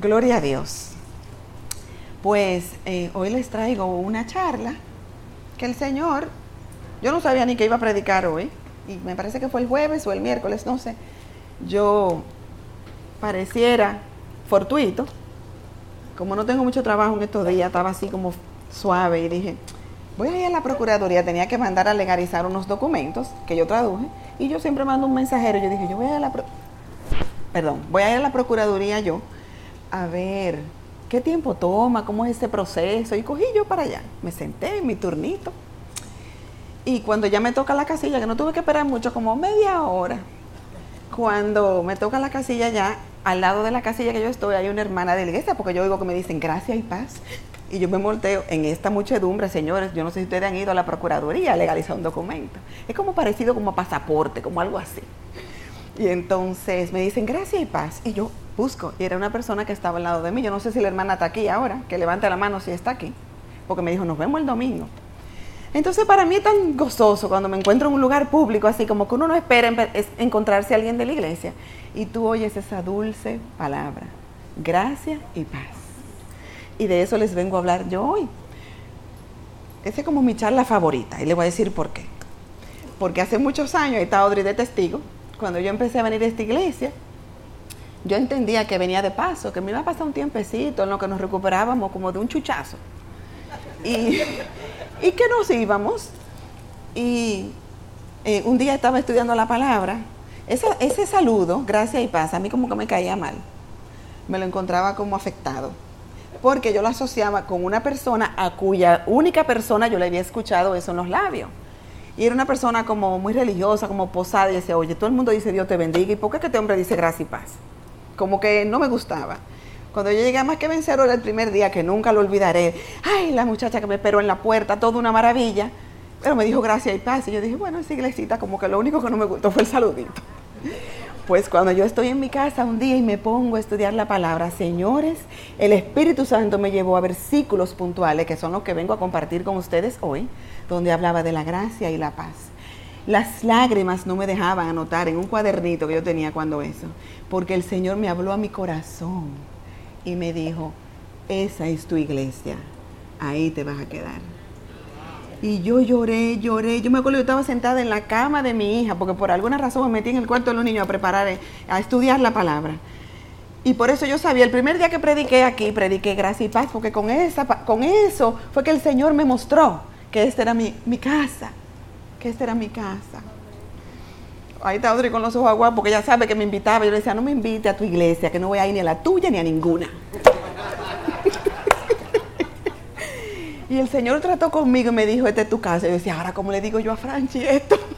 Gloria a Dios. Pues eh, hoy les traigo una charla que el Señor, yo no sabía ni que iba a predicar hoy, y me parece que fue el jueves o el miércoles, no sé. Yo pareciera fortuito, como no tengo mucho trabajo en estos días, estaba así como suave y dije, voy a ir a la Procuraduría, tenía que mandar a legalizar unos documentos que yo traduje, y yo siempre mando un mensajero, yo dije, yo voy a ir a la... Perdón, voy a ir a la Procuraduría yo a ver qué tiempo toma, cómo es ese proceso. Y cogí yo para allá. Me senté en mi turnito. Y cuando ya me toca la casilla, que no tuve que esperar mucho, como media hora, cuando me toca la casilla ya, al lado de la casilla que yo estoy, hay una hermana de la iglesia, porque yo oigo que me dicen gracias y paz. Y yo me volteo en esta muchedumbre, señores, yo no sé si ustedes han ido a la Procuraduría a legalizar un documento. Es como parecido como pasaporte, como algo así. Y entonces me dicen gracias y paz. Y yo, busco. Y era una persona que estaba al lado de mí. Yo no sé si la hermana está aquí ahora, que levante la mano si está aquí. Porque me dijo, nos vemos el domingo. Entonces para mí es tan gozoso cuando me encuentro en un lugar público, así como que uno no espera encontrarse a alguien de la iglesia. Y tú oyes esa dulce palabra, gracia y paz. Y de eso les vengo a hablar yo hoy. Esa es como mi charla favorita y le voy a decir por qué. Porque hace muchos años, está Audrey de testigo, cuando yo empecé a venir a esta iglesia, yo entendía que venía de paso, que me iba a pasar un tiempecito en lo que nos recuperábamos como de un chuchazo. Y, que nos íbamos. Y eh, un día estaba estudiando la palabra. Ese, ese saludo, gracias y paz, a mí como que me caía mal. Me lo encontraba como afectado. Porque yo lo asociaba con una persona a cuya única persona yo le había escuchado eso en los labios. Y era una persona como muy religiosa, como posada, y decía, oye, todo el mundo dice Dios te bendiga, ¿y por qué este hombre dice gracia y paz? Como que no me gustaba. Cuando yo llegué a más que vencedor el primer día, que nunca lo olvidaré, ay, la muchacha que me esperó en la puerta, toda una maravilla, pero me dijo gracias y paz. Y yo dije, bueno, esa iglesita, como que lo único que no me gustó fue el saludito. Pues cuando yo estoy en mi casa un día y me pongo a estudiar la palabra, señores, el Espíritu Santo me llevó a versículos puntuales, que son los que vengo a compartir con ustedes hoy, donde hablaba de la gracia y la paz. Las lágrimas no me dejaban anotar en un cuadernito que yo tenía cuando eso, porque el Señor me habló a mi corazón y me dijo, esa es tu iglesia, ahí te vas a quedar. Y yo lloré, lloré. Yo me acuerdo que estaba sentada en la cama de mi hija, porque por alguna razón me metí en el cuarto de los niños a preparar, a estudiar la palabra. Y por eso yo sabía, el primer día que prediqué aquí, prediqué gracia y paz, porque con, esa, con eso fue que el Señor me mostró que esta era mi casa que esta era mi casa. Ahí está Audrey con los ojos aguados porque ella sabe que me invitaba. Yo le decía, no me invite a tu iglesia, que no voy a ir ni a la tuya ni a ninguna. y el Señor trató conmigo y me dijo, esta es tu casa. Yo decía, ahora cómo le digo yo a Franchi esto.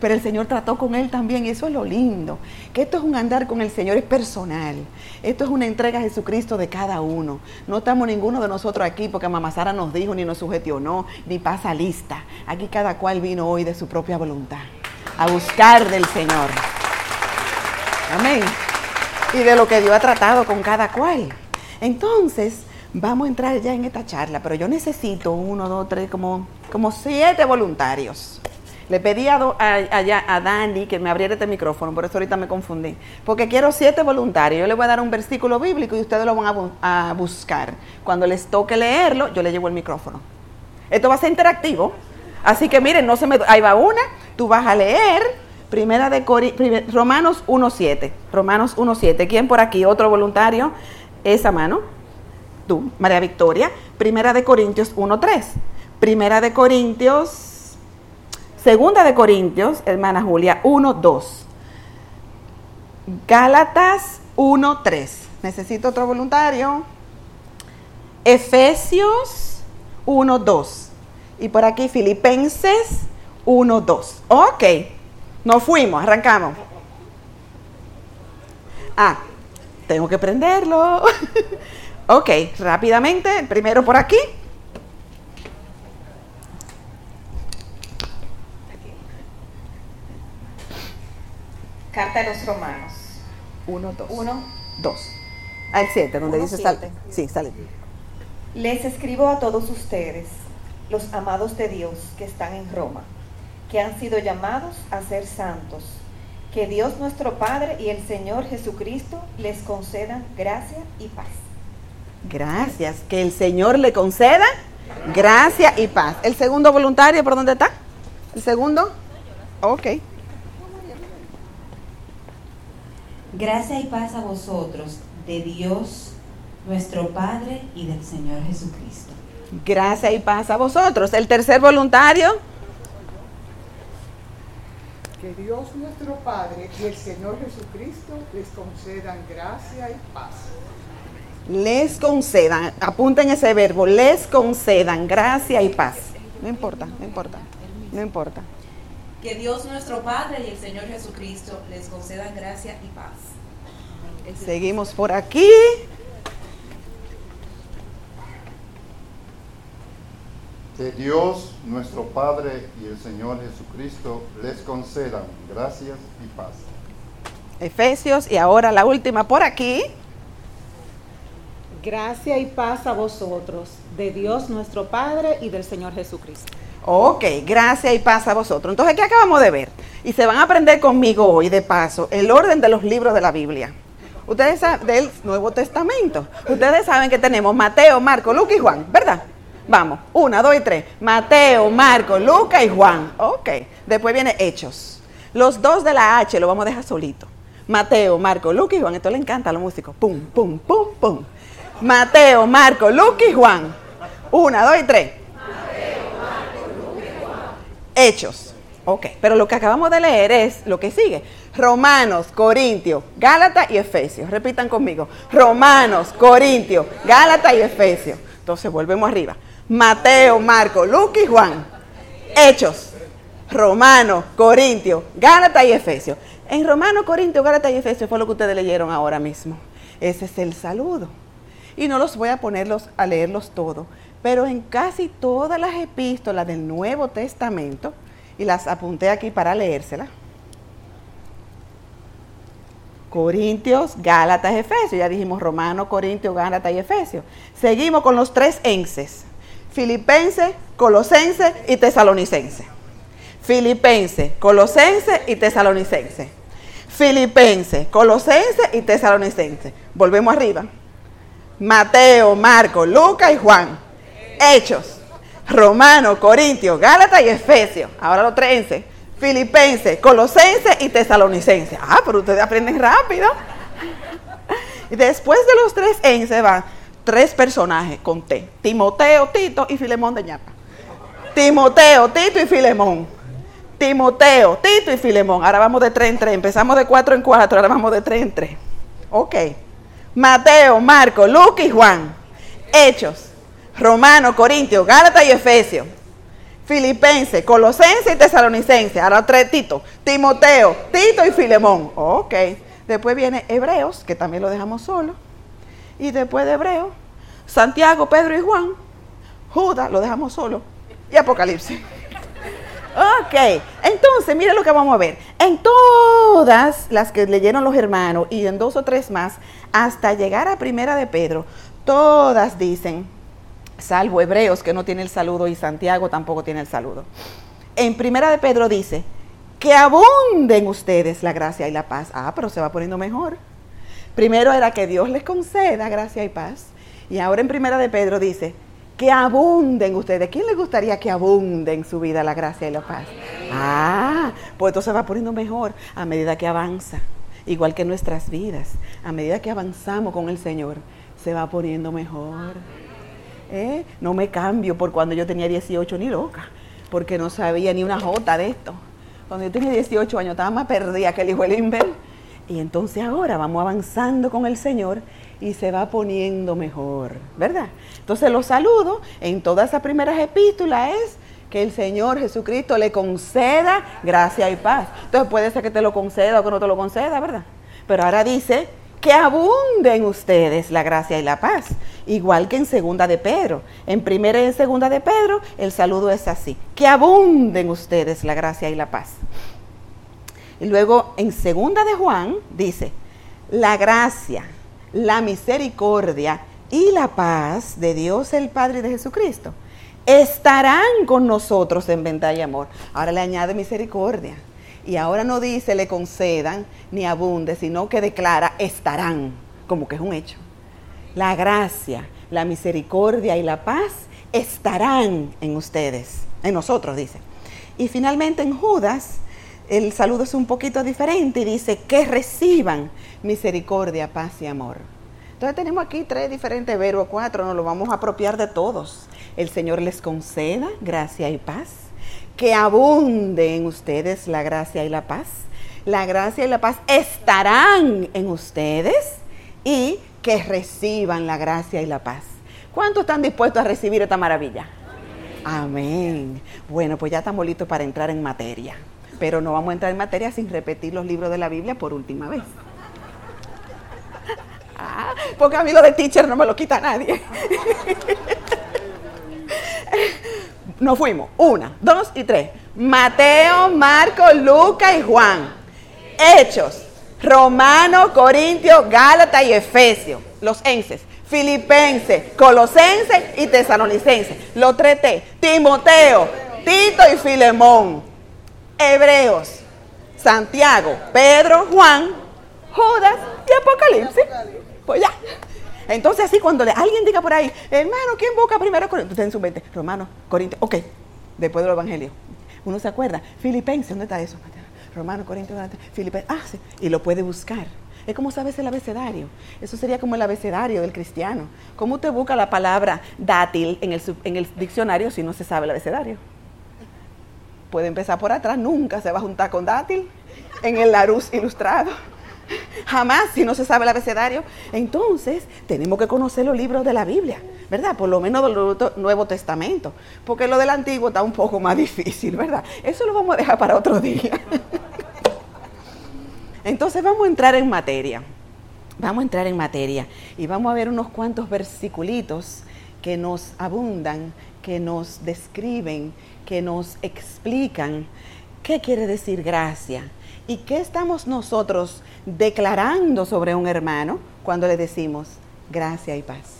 Pero el Señor trató con él también, y eso es lo lindo. Que esto es un andar con el Señor, es personal. Esto es una entrega a Jesucristo de cada uno. No estamos ninguno de nosotros aquí porque Mamá Sara nos dijo, ni nos sugestionó, ni pasa lista. Aquí cada cual vino hoy de su propia voluntad, a buscar del Señor. Amén. Y de lo que Dios ha tratado con cada cual. Entonces, vamos a entrar ya en esta charla, pero yo necesito uno, dos, tres, como, como siete voluntarios. Le pedí a, a, Dani que me abriera este micrófono, por eso ahorita me confundí. Porque quiero siete voluntarios. Yo les voy a dar un versículo bíblico y ustedes lo van a, buscar. Cuando les toque leerlo, yo le llevo el micrófono. Esto va a ser interactivo. Así que miren, no se me. Ahí va una. Tú vas a leer. Primera de Cori, Romanos 1.7. Romanos 1.7. ¿Quién por aquí? Otro voluntario. Esa mano. Tú, María Victoria. Primera de Corintios 1.3. Primera de Corintios Segunda de Corintios, hermana Julia, 1, 2. Gálatas 1, 3. Necesito otro voluntario. Efesios 1, 2. Y por aquí Filipenses 1, 2. Ok, nos fuimos, arrancamos. Ah, tengo que prenderlo. ok, rápidamente, primero por aquí. Carta de los Romanos. 1, 2. 1, 2. Al 7, donde dice sale. Sí, sale. Les escribo a todos ustedes, los amados de Dios que están en Roma, que han sido llamados a ser santos, Que Dios nuestro Padre y el Señor Jesucristo les concedan gracia y paz. Gracias. Que el Señor le conceda gracia y paz. ¿El segundo voluntario por dónde está? ¿El segundo? Ok. Gracia y paz a vosotros, de Dios nuestro Padre y del Señor Jesucristo. Gracia y paz a vosotros. ¿El tercer voluntario? Que Dios nuestro Padre y el Señor Jesucristo les concedan gracia y paz. Les concedan, apunten ese verbo, les concedan gracia y paz. No importa, no importa, no importa. Que Dios nuestro Padre y el Señor Jesucristo les concedan gracia y paz. Seguimos por aquí. Que Dios, nuestro Padre y el Señor Jesucristo les concedan gracias y paz. Efesios y ahora la última por aquí. Gracia y paz a vosotros, de Dios nuestro Padre y del Señor Jesucristo. Ok, gracia y paz a vosotros. Entonces, ¿qué acabamos de ver? Y se van a aprender conmigo hoy, de paso, el orden de los libros de la Biblia. Ustedes saben, del Nuevo Testamento. Ustedes saben que tenemos Mateo, Marco, Lucas y Juan, ¿verdad? Vamos, una, dos y tres. Mateo, Marco, Lucas y Juan. Ok. Después viene Hechos. Los dos de la H lo vamos a dejar solito. Mateo, Marco, Lucas y Juan. Esto le encanta a los músicos. Pum, pum, pum, pum. Mateo, Marco, Lucas y Juan. Una, dos y tres. Hechos. Ok, pero lo que acabamos de leer es lo que sigue. Romanos, Corintios, Gálatas y Efesios. Repitan conmigo. Romanos, Corintios, Gálatas y Efesios. Entonces volvemos arriba. Mateo, Marco, Lucas y Juan. Hechos. Romanos, Corintios, Gálatas y Efesios. En Romanos, Corintios, Gálatas y Efesios fue lo que ustedes leyeron ahora mismo. Ese es el saludo. Y no los voy a ponerlos a leerlos todos, pero en casi todas las epístolas del Nuevo Testamento, y las apunté aquí para leérselas, Corintios, Gálatas, Efesios. Ya dijimos Romano, Corintios, Gálatas y Efesios. Seguimos con los tres enses. Filipense, Colosense y Tesalonicense. Filipense, Colosense y Tesalonicense. Filipense, Colosense y Tesalonicense. Volvemos arriba. Mateo, Marco, Lucas y Juan. Hechos. Romano, Corintios, Gálatas y Efesios. Ahora los tres enses. Filipenses, Colosenses y Tesalonicenses. Ah, pero ustedes aprenden rápido. Y después de los tres en van tres personajes con T. Timoteo, Tito y Filemón de ñapa. Timoteo, Tito y Filemón. Timoteo, Tito y Filemón. Ahora vamos de tres en tres. Empezamos de cuatro en cuatro, ahora vamos de tres en tres. Ok. Mateo, Marco, Lucas y Juan. Hechos. Romano, Corintios, Gálatas y Efesios. Filipense, Colosense y Tesalonicense. Ahora tres Tito. Timoteo, Tito y Filemón. Ok. Después viene Hebreos, que también lo dejamos solo. Y después de Hebreos, Santiago, Pedro y Juan. Judas, lo dejamos solo. Y Apocalipsis. Ok, entonces mire lo que vamos a ver. En todas las que leyeron los hermanos y en dos o tres más, hasta llegar a Primera de Pedro, todas dicen, salvo Hebreos que no tiene el saludo y Santiago tampoco tiene el saludo. En Primera de Pedro dice, que abunden ustedes la gracia y la paz. Ah, pero se va poniendo mejor. Primero era que Dios les conceda gracia y paz. Y ahora en Primera de Pedro dice, que abunden ustedes. ¿Quién les gustaría que abunde en su vida la gracia y la paz? Ah, pues esto se va poniendo mejor a medida que avanza. Igual que nuestras vidas. A medida que avanzamos con el Señor, se va poniendo mejor. ¿Eh? No me cambio por cuando yo tenía 18 ni loca, porque no sabía ni una jota de esto. Cuando yo tenía 18 años estaba más perdida que el hijo de Limber. Y entonces ahora vamos avanzando con el Señor y se va poniendo mejor, ¿verdad? Entonces los saludo en todas esas primeras epístolas es que el Señor Jesucristo le conceda gracia y paz. Entonces puede ser que te lo conceda o que no te lo conceda, ¿verdad? Pero ahora dice que abunde en ustedes la gracia y la paz, igual que en segunda de Pedro. En primera y en segunda de Pedro el saludo es así, que abunde en ustedes la gracia y la paz. Y luego en segunda de Juan dice, la gracia, la misericordia y la paz de Dios el Padre y de Jesucristo estarán con nosotros en venta y amor. Ahora le añade misericordia. Y ahora no dice le concedan ni abunde, sino que declara estarán, como que es un hecho. La gracia, la misericordia y la paz estarán en ustedes, en nosotros, dice. Y finalmente en Judas, el saludo es un poquito diferente y dice que reciban misericordia, paz y amor. Entonces tenemos aquí tres diferentes verbos, cuatro, nos lo vamos a apropiar de todos. El Señor les conceda gracia y paz, que abunde en ustedes la gracia y la paz. La gracia y la paz estarán en ustedes y que reciban la gracia y la paz. ¿Cuántos están dispuestos a recibir esta maravilla? Amén. Bueno, pues ya estamos listos para entrar en materia. Pero no vamos a entrar en materia sin repetir los libros de la Biblia por última vez. Ah, porque a mí lo de teacher no me lo quita nadie. Nos fuimos. Una, dos y tres. Mateo, Marco, Lucas y Juan. Hechos. Romano, Corintio, Gálatas y Efesios. Los enses. Filipenses, Colosenses y Tesalonicenses. Los tres T. Timoteo, Tito y Filemón. Hebreos, Santiago, Pedro, Juan, Judas y Apocalipsis. Pues ya. Entonces así cuando le- alguien diga por ahí, hermano, ¿quién busca primero Corintios? Usted en su mente, Romano, Corintios, ok, después del Evangelio. Uno se acuerda, Filipenses, ¿dónde está eso? Romano, Corintios, Filipenses, ah, sí, y lo puede buscar. Es como sabes el abecedario. Eso sería como el abecedario del cristiano. ¿Cómo usted busca la palabra dátil en el, en el diccionario si no se sabe el abecedario? Puede empezar por atrás, nunca se va a juntar con dátil en el Larus ilustrado. Jamás si no se sabe el abecedario. Entonces, tenemos que conocer los libros de la Biblia, ¿verdad? Por lo menos del Nuevo- Testamento. Porque lo del Antiguo está un poco más difícil, ¿verdad? Eso lo vamos a dejar para otro día. Entonces, vamos a entrar en materia. Vamos a entrar en materia y vamos a ver unos cuantos versiculitos que nos abundan, que nos describen, que nos explican qué quiere decir gracia y qué estamos nosotros declarando sobre un hermano cuando le decimos gracia y paz.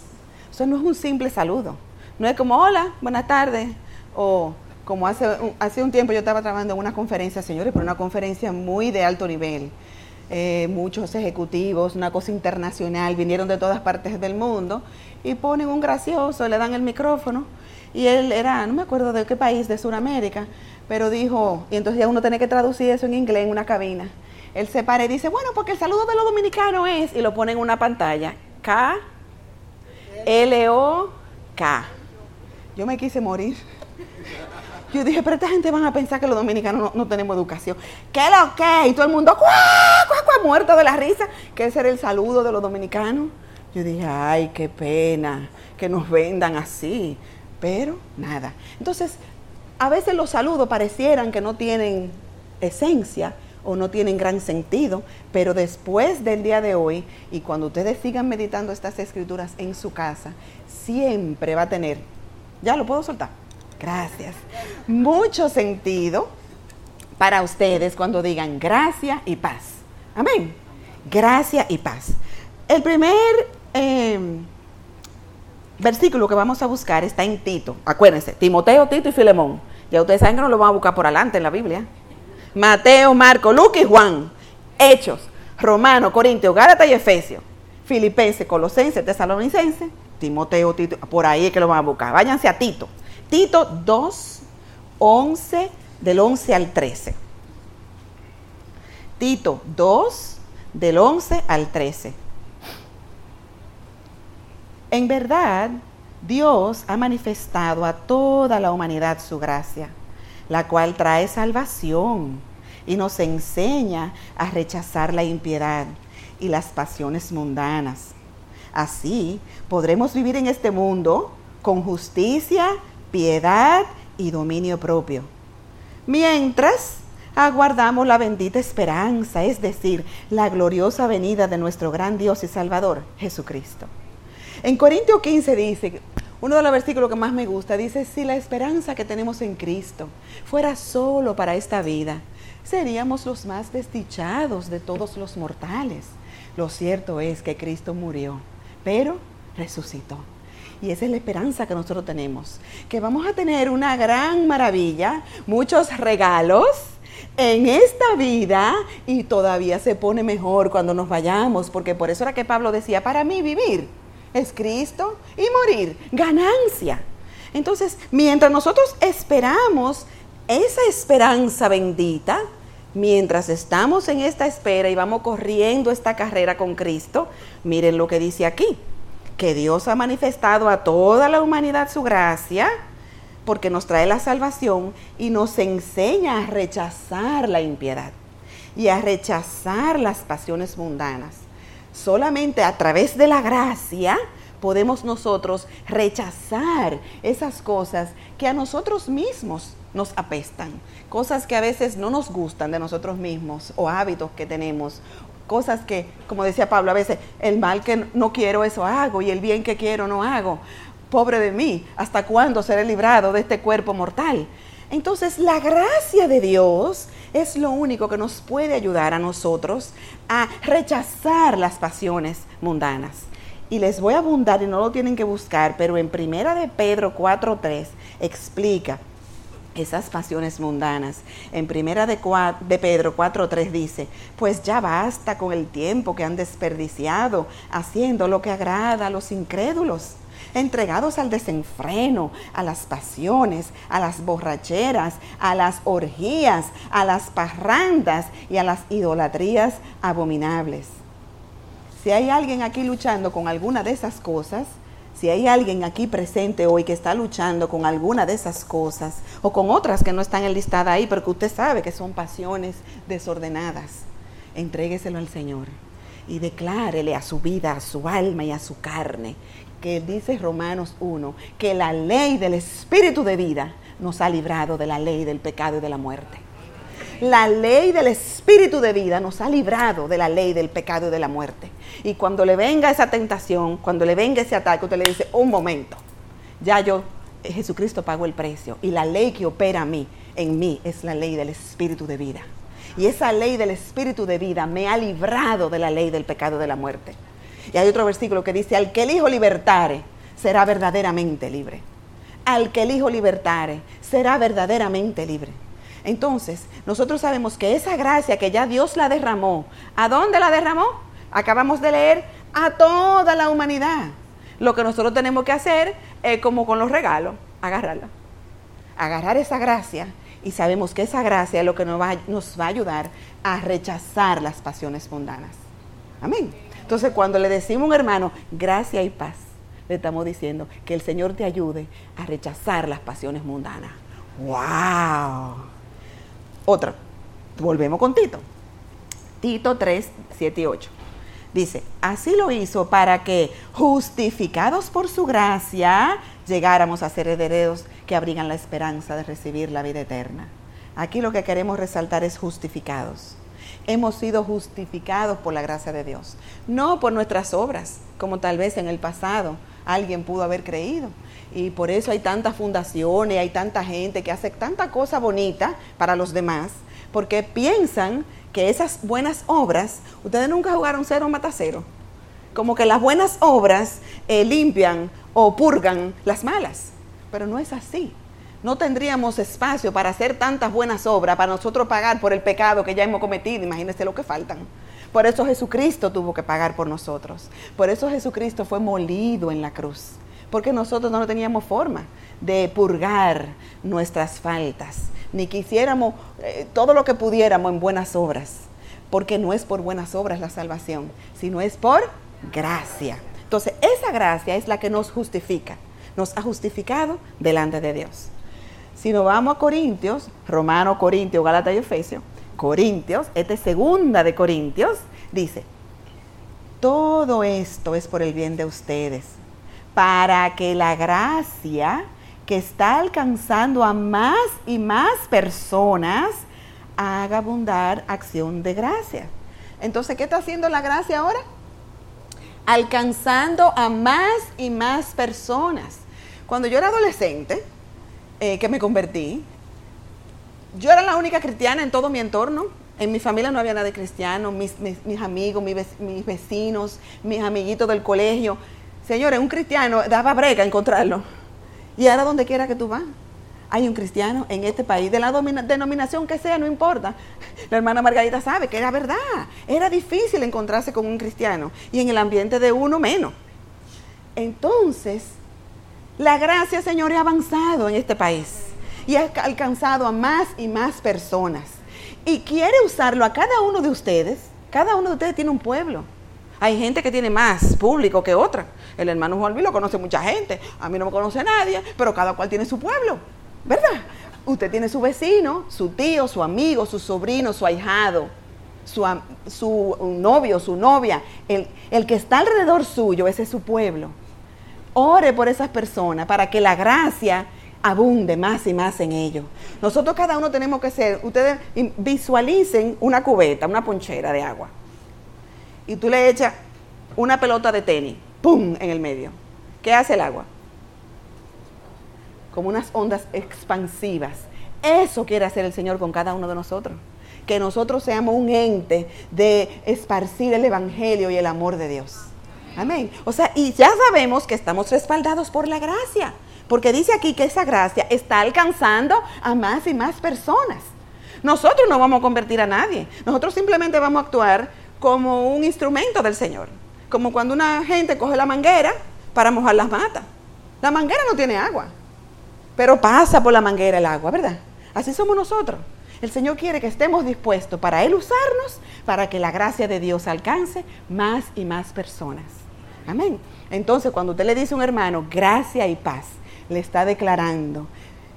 Eso no es un simple saludo, no es como hola, buenas tardes o como hace, un- hace un tiempo yo estaba trabajando en una conferencia, señores, pero una conferencia muy de alto nivel. Eh, muchos ejecutivos, una cosa internacional, vinieron de todas partes del mundo y ponen un gracioso, le dan el micrófono y él era, no me acuerdo de qué país, de Sudamérica, pero dijo, y entonces ya uno tiene que traducir eso en inglés en una cabina. Él se para y dice, bueno, porque el saludo de los dominicanos es, y lo pone en una pantalla, K, L, O, K. Yo me quise morir. Yo dije, pero esta gente van a pensar que los dominicanos no, tenemos educación. ¿Qué lo que? Y todo el mundo, ¡cuá, cuá, cuá! muerto de la risa, que ese era el saludo de los dominicanos. Yo dije, ay, qué pena que nos vendan así. Pero nada. Entonces, a veces los saludos parecieran que no tienen esencia o no tienen gran sentido, pero después del día de hoy y cuando ustedes sigan meditando estas escrituras en su casa, siempre va a tener, ya lo puedo soltar, gracias, mucho sentido para ustedes cuando digan gracia y paz. Amén. Gracia y paz. El primer eh, versículo que vamos a buscar está en Tito. Acuérdense, Timoteo, Tito y Filemón. Ya ustedes saben que no lo van a buscar por adelante en la Biblia. Mateo, Marco, Lucas y Juan. Hechos, Romano, Corintio, Gálatas y Efesios. Filipenses, Colosenses, Tesalonicenses, Timoteo, Tito. Por ahí es que lo van a buscar. Váyanse a Tito. Tito 2, 11, del 11 al 13. Tito 2, del 11 al 13. En verdad, Dios ha manifestado a toda la humanidad su gracia, la cual trae salvación y nos enseña a rechazar la impiedad y las pasiones mundanas. Así podremos vivir en este mundo con justicia, piedad y dominio propio. Mientras aguardamos la bendita esperanza, es decir, la gloriosa venida de nuestro gran Dios y Salvador, Jesucristo. En Corintios 15 dice, uno de los versículos que más me gusta, dice, si la esperanza que tenemos en Cristo fuera solo para esta vida, seríamos los más desdichados de todos los mortales. Lo cierto es que Cristo murió, pero resucitó. Y esa es la esperanza que nosotros tenemos, que vamos a tener una gran maravilla, muchos regalos, en esta vida y todavía se pone mejor cuando nos vayamos, porque por eso era que Pablo decía, para mí vivir es Cristo y morir, ganancia. Entonces, mientras nosotros esperamos esa esperanza bendita, mientras estamos en esta espera y vamos corriendo esta carrera con Cristo, miren lo que dice aquí, que Dios ha manifestado a toda la humanidad su gracia, porque nos trae la salvación y nos enseña a rechazar la impiedad y a rechazar las pasiones mundanas. Solamente a través de la gracia podemos nosotros rechazar esas cosas que a nosotros mismos nos apestan, cosas que a veces no nos gustan de nosotros mismos o hábitos que tenemos, cosas que, como decía Pablo, a veces el mal que no quiero eso hago y el bien que quiero no hago. Pobre de mí, ¿hasta cuándo seré librado de este cuerpo mortal? Entonces la gracia de Dios es lo único que nos puede ayudar a nosotros a rechazar las pasiones mundanas. Y les voy a abundar y no lo tienen que buscar, pero en Primera de Pedro 4.3 explica esas pasiones mundanas. En primera de, de Pedro 4.3 dice, pues ya basta con el tiempo que han desperdiciado haciendo lo que agrada a los incrédulos, entregados al desenfreno, a las pasiones, a las borracheras, a las orgías, a las parrandas y a las idolatrías abominables. Si hay alguien aquí luchando con alguna de esas cosas, si hay alguien aquí presente hoy que está luchando con alguna de esas cosas o con otras que no están enlistadas ahí, pero que usted sabe que son pasiones desordenadas, entrégueselo al Señor y declárele a su vida, a su alma y a su carne, que dice Romanos 1, que la ley del Espíritu de vida nos ha librado de la ley del pecado y de la muerte. La ley del Espíritu de vida nos ha librado de la ley del pecado y de la muerte. Y cuando le venga esa tentación, cuando le venga ese ataque, usted le dice, un momento, ya yo, eh, Jesucristo pagó el precio. Y la ley que opera a mí, en mí, es la ley del Espíritu de vida. Y esa ley del Espíritu de vida me ha librado de la ley del pecado y de la muerte. Y hay otro versículo que dice, al que el Hijo libertare, será verdaderamente libre. Al que el Hijo libertare, será verdaderamente libre. Entonces, nosotros sabemos que esa gracia que ya Dios la derramó, ¿a dónde la derramó? Acabamos de leer a toda la humanidad. Lo que nosotros tenemos que hacer es como con los regalos, agarrarla. Agarrar esa gracia y sabemos que esa gracia es lo que nos va, nos va a ayudar a rechazar las pasiones mundanas. Amén. Entonces, cuando le decimos a un hermano, gracia y paz, le estamos diciendo que el Señor te ayude a rechazar las pasiones mundanas. ¡Wow! Otra. Volvemos con Tito. Tito 3, 7 y 8. Dice, así lo hizo para que, justificados por su gracia, llegáramos a ser herederos que abrigan la esperanza de recibir la vida eterna. Aquí lo que queremos resaltar es justificados. Hemos sido justificados por la gracia de Dios, no por nuestras obras, como tal vez en el pasado alguien pudo haber creído. Y por eso hay tantas fundaciones, hay tanta gente que hace tanta cosa bonita para los demás, porque piensan que esas buenas obras, ustedes nunca jugaron cero mata cero, como que las buenas obras eh, limpian o purgan las malas, pero no es así. No tendríamos espacio para hacer tantas buenas obras, para nosotros pagar por el pecado que ya hemos cometido, imagínense lo que faltan. Por eso Jesucristo tuvo que pagar por nosotros. Por eso Jesucristo fue molido en la cruz porque nosotros no teníamos forma de purgar nuestras faltas, ni quisiéramos eh, todo lo que pudiéramos en buenas obras, porque no es por buenas obras la salvación, sino es por gracia. Entonces, esa gracia es la que nos justifica, nos ha justificado delante de Dios. Si nos vamos a Corintios, Romano, Corintios, Gálatas y Efesios, Corintios, esta es segunda de Corintios, dice, todo esto es por el bien de ustedes para que la gracia que está alcanzando a más y más personas haga abundar acción de gracia. Entonces, ¿qué está haciendo la gracia ahora? Alcanzando a más y más personas. Cuando yo era adolescente, eh, que me convertí, yo era la única cristiana en todo mi entorno. En mi familia no había nada de cristiano, mis, amigos, mis vecinos, mis amiguitos del colegio Señores, un cristiano daba brega encontrarlo. Y ahora donde quiera que tú vas, hay un cristiano en este país, de la denominación que sea, no importa. La hermana Margarita sabe que era verdad. Era difícil encontrarse con un cristiano y en el ambiente de uno menos. Entonces, la gracia, Señor, ha avanzado en este país y ha alcanzado a más y más personas. Y quiere usarlo a cada uno de ustedes. Cada uno de ustedes tiene un pueblo. Hay gente que tiene más público que otra. El hermano Juan Luis lo conoce mucha gente. A mí no me conoce nadie, pero cada cual tiene su pueblo. ¿Verdad? Usted tiene su vecino, su tío, su amigo, su sobrino, su ahijado, su, su novio, su novia. El, el que está alrededor suyo, ese es su pueblo. Ore por esas personas para que la gracia abunde más y más en ellos. Nosotros cada uno tenemos que ser, ustedes visualicen una cubeta, una ponchera de agua. Y tú le echas una pelota de tenis, ¡pum!, en el medio. ¿Qué hace el agua? Como unas ondas expansivas. Eso quiere hacer el Señor con cada uno de nosotros. Que nosotros seamos un ente de esparcir el Evangelio y el amor de Dios. Amén. O sea, y ya sabemos que estamos respaldados por la gracia. Porque dice aquí que esa gracia está alcanzando a más y más personas. Nosotros no vamos a convertir a nadie. Nosotros simplemente vamos a actuar como un instrumento del Señor. Como cuando una gente coge la manguera para mojar las matas. La manguera no tiene agua, pero pasa por la manguera el agua, ¿verdad? Así somos nosotros. El Señor quiere que estemos dispuestos para Él usarnos, para que la gracia de Dios alcance más y más personas. Amén. Entonces, cuando usted le dice a un hermano, gracia y paz, le está declarando,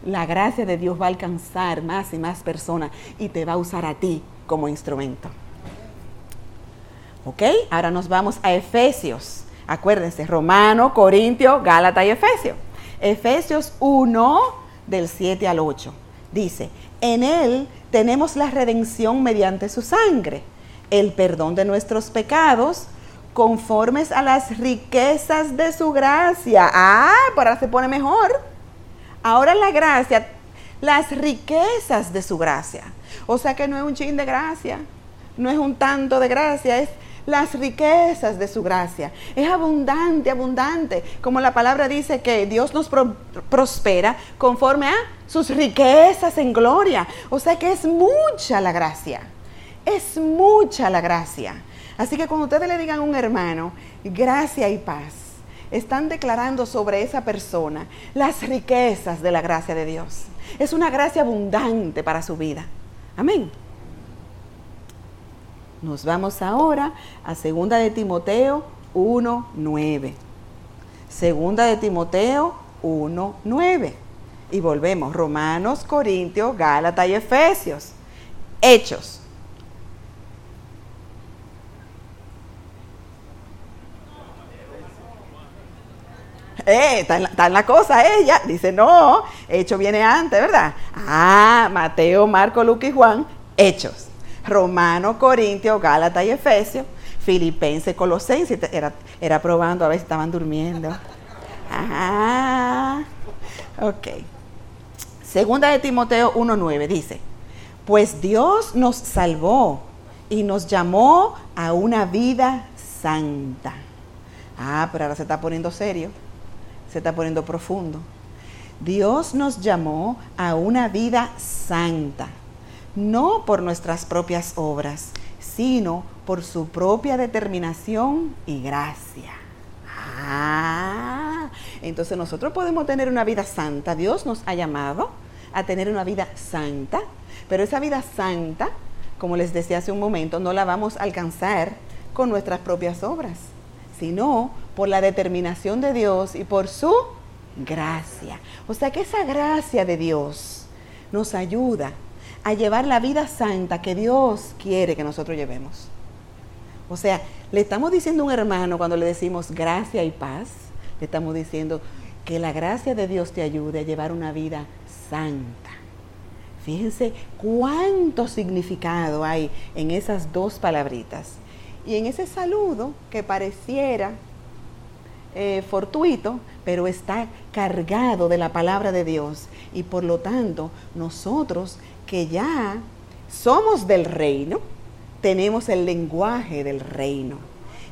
la gracia de Dios va a alcanzar más y más personas y te va a usar a ti como instrumento. ¿Ok? Ahora nos vamos a Efesios. Acuérdense, Romano, Corintio, Gálatas y Efesios. Efesios 1, del 7 al 8. Dice, en Él tenemos la redención mediante su sangre, el perdón de nuestros pecados, conformes a las riquezas de su gracia. Ah, ahora se pone mejor. Ahora la gracia, las riquezas de su gracia. O sea que no es un chin de gracia, no es un tanto de gracia, es las riquezas de su gracia. Es abundante, abundante. Como la palabra dice que Dios nos pro- prospera conforme a sus riquezas en gloria. O sea que es mucha la gracia. Es mucha la gracia. Así que cuando ustedes le digan a un hermano, gracia y paz, están declarando sobre esa persona las riquezas de la gracia de Dios. Es una gracia abundante para su vida. Amén. Nos vamos ahora a segunda de Timoteo 1:9. Segunda de Timoteo 1:9. Y volvemos Romanos, Corintios, Gálatas y Efesios. Hechos. Eh, está en, la, cosa ella. Dice, no, hecho viene antes, ¿verdad? Ah, Mateo, Marco, Lucas y Juan, hechos. Romano, Corintio, Gálatas y Efesios. Filipenses, Colosenses. Era, era probando a ver si estaban durmiendo. Ah, ok. Segunda de Timoteo 1.9 dice, pues Dios nos salvó y nos llamó a una vida santa. Ah, pero ahora se está poniendo serio, se está poniendo profundo. Dios nos llamó a una vida santa, no por nuestras propias obras, sino por su propia determinación y gracia. Ah, entonces nosotros podemos tener una vida santa. Dios nos ha llamado a tener una vida santa, pero esa vida santa, como les decía hace un momento, no la vamos a alcanzar con nuestras propias obras, sino por la determinación de Dios y por su gracia. O sea que esa gracia de Dios nos ayuda a llevar la vida santa que Dios quiere que nosotros llevemos. O sea, le estamos diciendo a un hermano cuando le decimos gracia y paz, le estamos diciendo que la gracia de Dios te ayude a llevar una vida santa. Fíjense cuánto significado hay en esas dos palabritas. Y en ese saludo que pareciera eh, fortuito, pero está cargado de la palabra de Dios. Y por lo tanto, nosotros que ya somos del reino, tenemos el lenguaje del reino.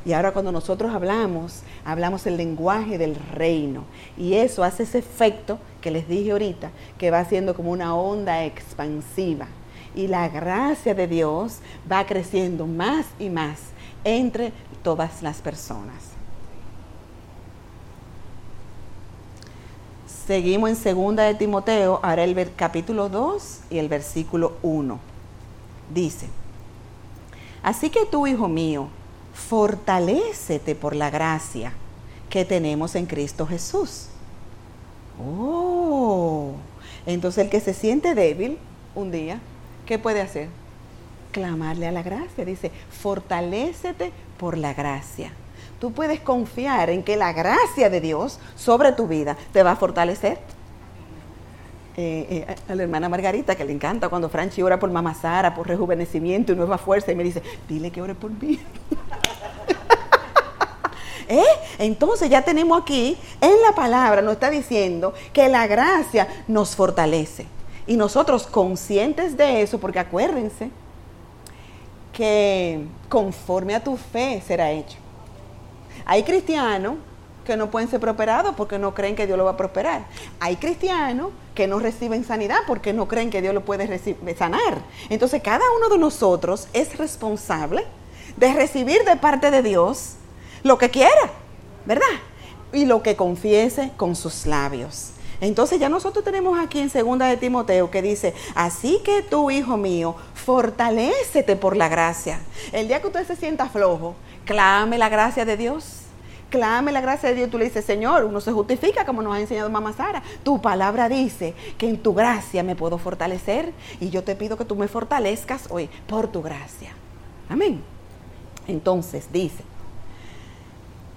Y ahora cuando nosotros hablamos, hablamos el lenguaje del reino. Y eso hace ese efecto que les dije ahorita, que va siendo como una onda expansiva. Y la gracia de Dios va creciendo más y más entre todas las personas. Seguimos en segunda de Timoteo, ahora el capítulo 2 y el versículo 1. Dice, así que tú, hijo mío, fortalécete por la gracia que tenemos en Cristo Jesús. Oh, entonces el que se siente débil un día, ¿qué puede hacer? Clamarle a la gracia. Dice, fortalécete por la gracia. Tú puedes confiar en que la gracia de Dios sobre tu vida te va a fortalecer. Eh, eh, a la hermana Margarita, que le encanta cuando Franchi ora por Mamá Sara, por rejuvenecimiento y nueva fuerza, y me dice, dile que ore por mí. ¿Eh? Entonces ya tenemos aquí, en la palabra nos está diciendo que la gracia nos fortalece. Y nosotros conscientes de eso, porque acuérdense que conforme a tu fe será hecho. Hay cristianos que no pueden ser prosperados porque no creen que Dios lo va a prosperar. Hay cristianos que no reciben sanidad porque no creen que Dios lo puede sanar. Entonces cada uno de nosotros es responsable de recibir de parte de Dios lo que quiera, ¿verdad? Y lo que confiese con sus labios. Entonces ya nosotros tenemos aquí en segunda de Timoteo que dice, así que tú, hijo mío, fortalécete por la gracia. El día que usted se sienta flojo, clame la gracia de Dios. Clame la gracia de Dios, tú le dices, Señor, uno se justifica como nos ha enseñado mamá Sara. Tu palabra dice que en tu gracia me puedo fortalecer y yo te pido que tú me fortalezcas hoy por tu gracia. Amén. Entonces dice,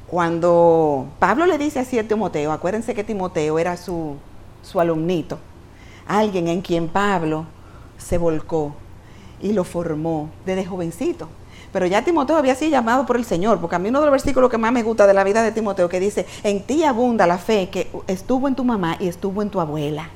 cuando Pablo le dice así a Timoteo, acuérdense que Timoteo era su, su alumnito, alguien en quien Pablo se volcó y lo formó desde jovencito. Pero ya Timoteo había sido llamado por el Señor, porque a mí uno de los versículos que más me gusta de la vida de Timoteo que dice, en ti abunda la fe que estuvo en tu mamá y estuvo en tu abuela.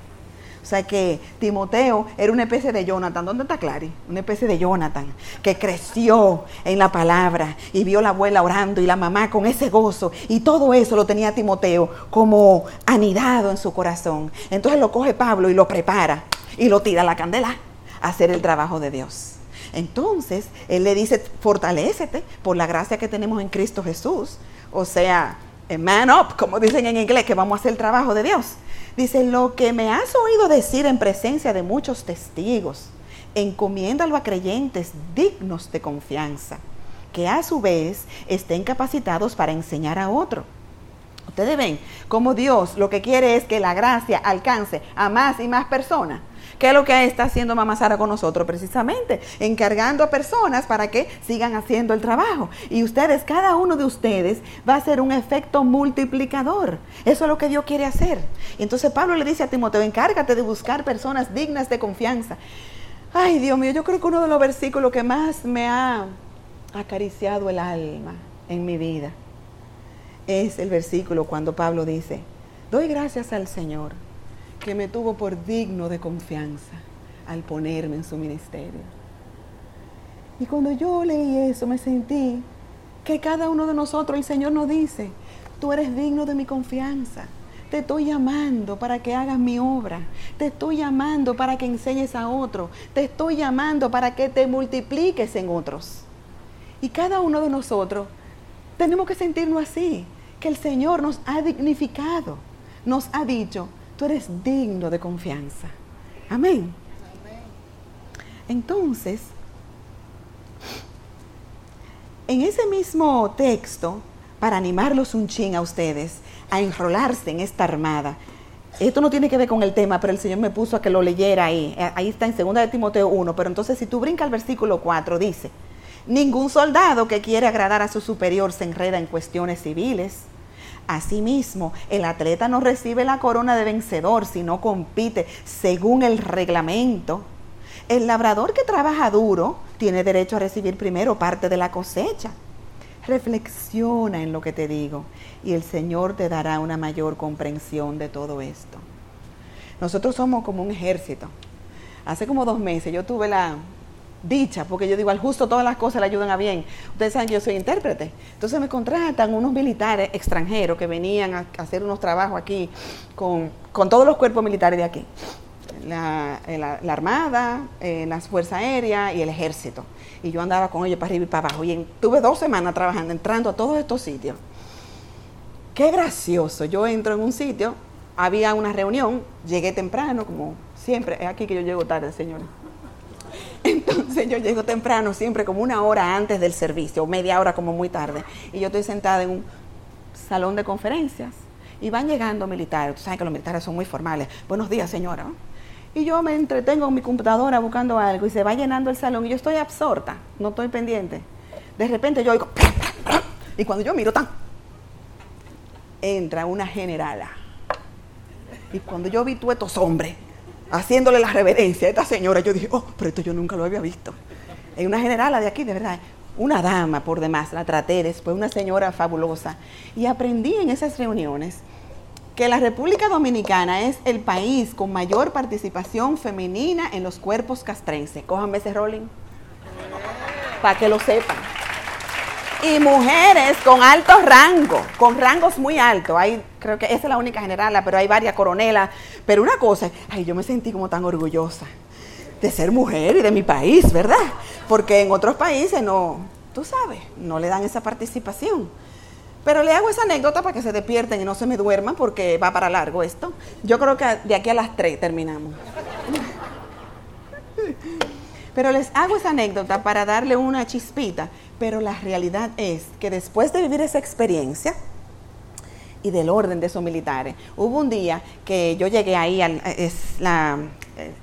O sea que Timoteo era una especie de Jonathan. ¿Dónde está Clary? Una especie de Jonathan que creció en la palabra y vio la abuela orando y la mamá con ese gozo. Y todo eso lo tenía Timoteo como anidado en su corazón. Entonces lo coge Pablo y lo prepara y lo tira a la candela a hacer el trabajo de Dios. Entonces, él le dice, fortalécete por la gracia que tenemos en Cristo Jesús. O sea, eh, man up, como dicen en inglés, que vamos a hacer el trabajo de Dios. Dice, lo que me has oído decir en presencia de muchos testigos, encomiéndalo a creyentes dignos de confianza, que a su vez estén capacitados para enseñar a otro. Ustedes ven cómo Dios lo que quiere es que la gracia alcance a más y más personas. ¿Qué es lo que está haciendo Mamá Sara con nosotros? Precisamente, encargando a personas para que sigan haciendo el trabajo. Y ustedes, cada uno de ustedes va a ser un efecto multiplicador. Eso es lo que Dios quiere hacer. Y entonces Pablo le dice a Timoteo, encárgate de buscar personas dignas de confianza. Ay, Dios mío, yo creo que uno de los versículos que más me ha acariciado el alma en mi vida es el versículo cuando Pablo dice, doy gracias al Señor que me tuvo por digno de confianza al ponerme en su ministerio. Y cuando yo leí eso me sentí que cada uno de nosotros, el Señor nos dice, tú eres digno de mi confianza. Te estoy llamando para que hagas mi obra. Te estoy llamando para que enseñes a otro. Te estoy llamando para que te multipliques en otros. Y cada uno de nosotros tenemos que sentirnos así, que el Señor nos ha dignificado, nos ha dicho, tú eres digno de confianza. Amén. Entonces, en ese mismo texto, para animarlos un chin a ustedes a enrolarse en esta armada, esto no tiene que ver con el tema, pero el Señor me puso a que lo leyera ahí. Eh, Ahí está en 2 de Timoteo 1, pero entonces si tú brincas al versículo 4, dice, ningún soldado que quiere agradar a su superior se enreda en cuestiones civiles. Asimismo, el atleta no recibe la corona de vencedor, sino compite según el reglamento. El labrador que trabaja duro tiene derecho a recibir primero parte de la cosecha. Reflexiona en lo que te digo y el Señor te dará una mayor comprensión de todo esto. Nosotros somos como un ejército. Hace como dos meses yo tuve la, dicha, porque yo digo, al justo todas las cosas le ayudan a bien. Ustedes saben que yo soy intérprete. Entonces me contratan unos militares extranjeros que venían a hacer unos trabajos aquí con, con todos los cuerpos militares de aquí. La, eh, la- Armada, eh, las Fuerzas Aéreas y el Ejército. Y yo andaba con ellos para arriba y para abajo. Y tuve dos semanas trabajando, entrando a todos estos sitios. Qué gracioso. Yo entro en un sitio, había una reunión, llegué temprano, como siempre. Es aquí que yo llego tarde, señora. Entonces yo llego temprano, siempre como una hora antes del servicio, o media hora como muy tarde. Y yo estoy sentada en un salón de conferencias y van llegando militares. Tú sabes que los militares son muy formales. Buenos días, señora. Y yo me entretengo en mi computadora buscando algo y se va llenando el salón y yo estoy absorta, no estoy pendiente. De repente yo oigo, y cuando yo miro, tan, entra una generala. Y cuando yo vi todos estos hombres haciéndole la reverencia a esta señora, yo dije, oh, pero esto yo nunca lo había visto. Es una generala de aquí, de verdad. Una dama por demás, la traté después, una señora fabulosa. Y aprendí en esas reuniones que la República Dominicana es el país con mayor participación femenina en los cuerpos castrenses. Cójanme ese rolling. Para que lo sepan. Y mujeres con alto rango, con rangos muy altos. Hay, creo que esa es la única generala, pero hay varias coronelas. Pero una cosa, ay, yo me sentí como tan orgullosa de ser mujer y de mi país, ¿verdad? Porque en otros países no, tú sabes, no le dan esa participación. Pero le hago esa anécdota para que se despierten y no se me duerman porque va para largo esto. Yo creo que de aquí a las 3 terminamos. Pero les hago esa anécdota para darle una chispita. Pero la realidad es que después de vivir esa experiencia y del orden de esos militares, hubo un día que yo llegué ahí, al, es la,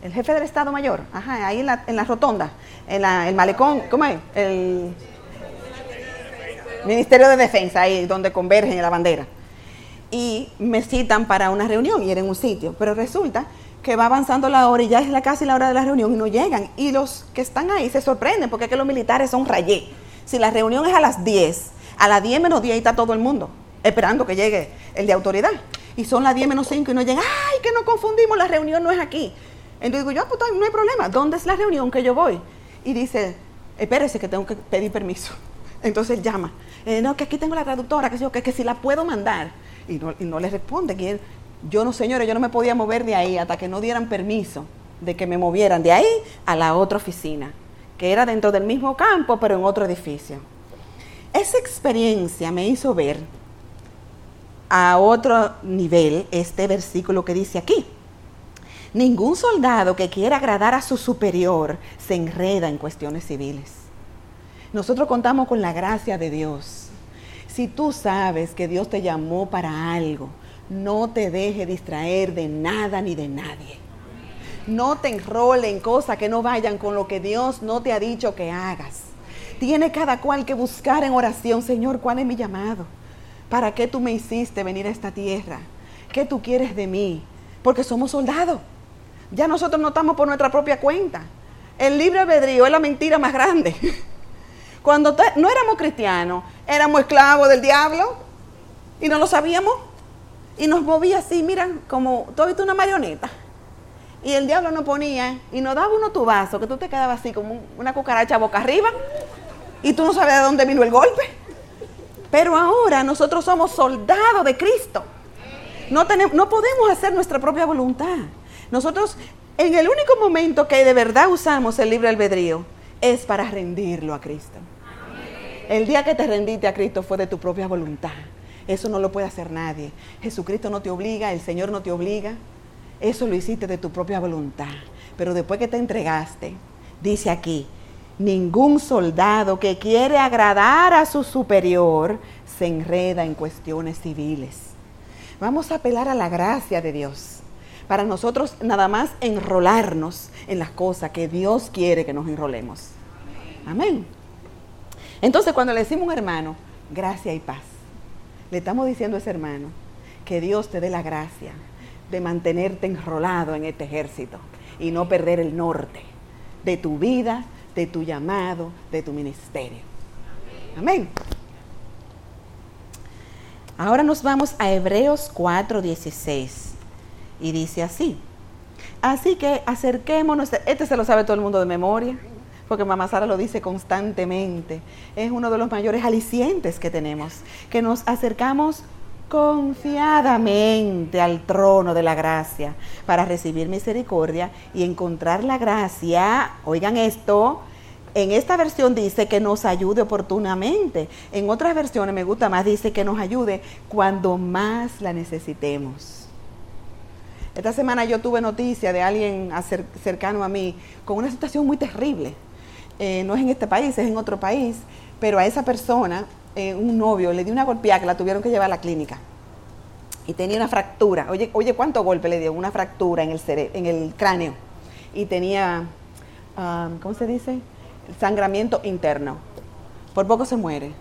el jefe del Estado Mayor, ajá, ahí en la, en la rotonda, en la, el malecón, ¿cómo es? El Ministerio de Defensa, ahí donde convergen la bandera. Y me citan para una reunión y era en un sitio, pero resulta que va avanzando la hora y ya es casi la hora de la reunión y no llegan. Y los que están ahí se sorprenden porque es que los militares son rayé. Si la reunión es a las 10, a las 10 menos 10 ahí está todo el mundo esperando que llegue el de autoridad. Y son las 10 menos 5 y no llegan. ¡Ay, que nos confundimos! La reunión no es aquí. Entonces digo yo, pues no hay problema. ¿Dónde es la reunión que yo voy? Y dice, espérese que tengo que pedir permiso. Entonces llama. Eh, no, que aquí tengo la traductora, que, que, que si la puedo mandar. Y no, y no le responde. Él, yo no, señores, yo no me podía mover de ahí hasta que no dieran permiso de que me movieran de ahí a la otra oficina, que era dentro del mismo campo, pero en otro edificio. Esa experiencia me hizo ver a otro nivel este versículo que dice aquí. Ningún soldado que quiera agradar a su superior se enreda en cuestiones civiles. Nosotros contamos con la gracia de Dios. Si tú sabes que Dios te llamó para algo, no te deje distraer de nada ni de nadie. No te enrole en cosas que no vayan con lo que Dios no te ha dicho que hagas. Tiene cada cual que buscar en oración, Señor, ¿cuál es mi llamado? ¿Para qué tú me hiciste venir a esta tierra? ¿Qué tú quieres de mí? Porque somos soldados. Ya nosotros no estamos por nuestra propia cuenta. El libre albedrío es la mentira más grande. Cuando no éramos cristianos, éramos esclavos del diablo y no lo sabíamos. Y nos movía así, mira, como tú has visto una marioneta. Y el diablo nos ponía y nos daba unos tubazos que tú te quedabas así como una cucaracha boca arriba y tú no sabes de dónde vino el golpe. Pero ahora nosotros somos soldados de Cristo. No, tenemos, no podemos hacer nuestra propia voluntad. Nosotros, en el único momento que de verdad usamos el libre albedrío, es para rendirlo a Cristo. El día que te rendiste a Cristo fue de tu propia voluntad. Eso no lo puede hacer nadie. Jesucristo no te obliga, el Señor no te obliga. Eso lo hiciste de tu propia voluntad. Pero después que te entregaste, dice aquí, ningún soldado que quiere agradar a su superior se enreda en cuestiones civiles. Vamos a apelar a la gracia de Dios para nosotros nada más enrolarnos en las cosas que Dios quiere que nos enrolemos. Amén. Entonces cuando le decimos a un hermano, gracia y paz, le estamos diciendo a ese hermano que Dios te dé la gracia de mantenerte enrolado en este ejército y no perder el norte de tu vida, de tu llamado, de tu ministerio. Amén. Ahora nos vamos a Hebreos 4:16 y dice así. Así que acerquémonos, este se lo sabe todo el mundo de memoria, porque mamá Sara lo dice constantemente, es uno de los mayores alicientes que tenemos, que nos acercamos confiadamente al trono de la gracia para recibir misericordia y encontrar la gracia, oigan esto, en esta versión dice que nos ayude oportunamente, en otras versiones me gusta más, dice que nos ayude cuando más la necesitemos. Esta semana yo tuve noticia de alguien cercano a mí con una situación muy terrible. Eh, no es en este país, es en otro país, pero a esa persona, eh, un novio, le dio una golpeada que la tuvieron que llevar a la clínica. Y tenía una fractura. Oye, oye ¿cuánto golpe le dio? Una fractura en el, en el cráneo. Y tenía, ¿cómo se dice? Sangramiento interno. Por poco se muere.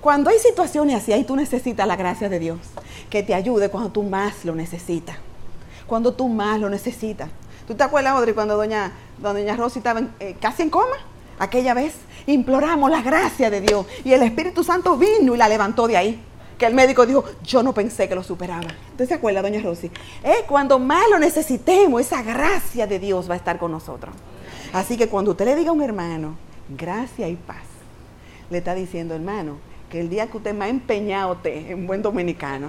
Cuando hay situaciones así, ahí tú necesitas la gracia de Dios, que te ayude cuando tú más lo necesitas cuando tú más lo necesitas. ¿Tú te acuerdas, Audrey, cuando doña, doña Rosy estaba eh, casi en coma? Aquella vez imploramos la gracia de Dios y el Espíritu Santo vino y la levantó de ahí. Que el médico dijo, yo no pensé que lo superaba. ¿Usted se acuerda, doña Rosy? Eh, cuando más lo necesitemos, esa gracia de Dios va a estar con nosotros. Así que cuando usted le diga a un hermano, gracia y paz, le está diciendo, hermano, que el día que usted más empeñado en buen dominicano,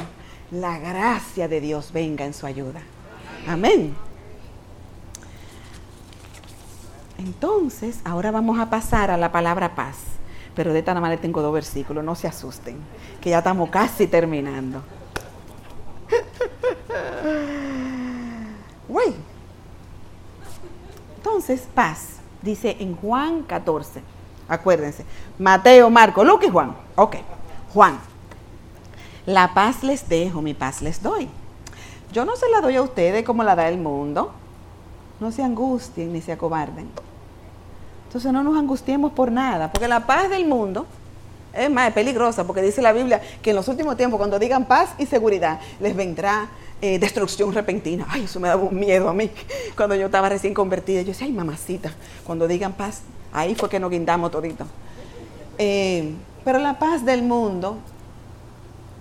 la gracia de Dios venga en su ayuda. Amén. Entonces, ahora vamos a pasar a la palabra paz. Pero de esta nada más le tengo dos versículos, no se asusten, que ya estamos casi terminando. Güey. Entonces, paz, dice en Juan 14. Acuérdense, Mateo, Marco, Lucas y Juan. Ok, Juan. La paz les dejo, mi paz les doy. Yo no se la doy a ustedes como la da el mundo. No se angustien ni se acobarden. Entonces no nos angustiemos por nada, porque la paz del mundo es más peligrosa, porque dice la Biblia que en los últimos tiempos, cuando digan paz y seguridad, les vendrá eh, destrucción repentina. Ay, eso me daba un miedo a mí. Cuando yo estaba recién convertida, yo decía, ay, mamacita, cuando digan paz, ahí fue que nos guindamos todito. Eh, pero la paz del mundo,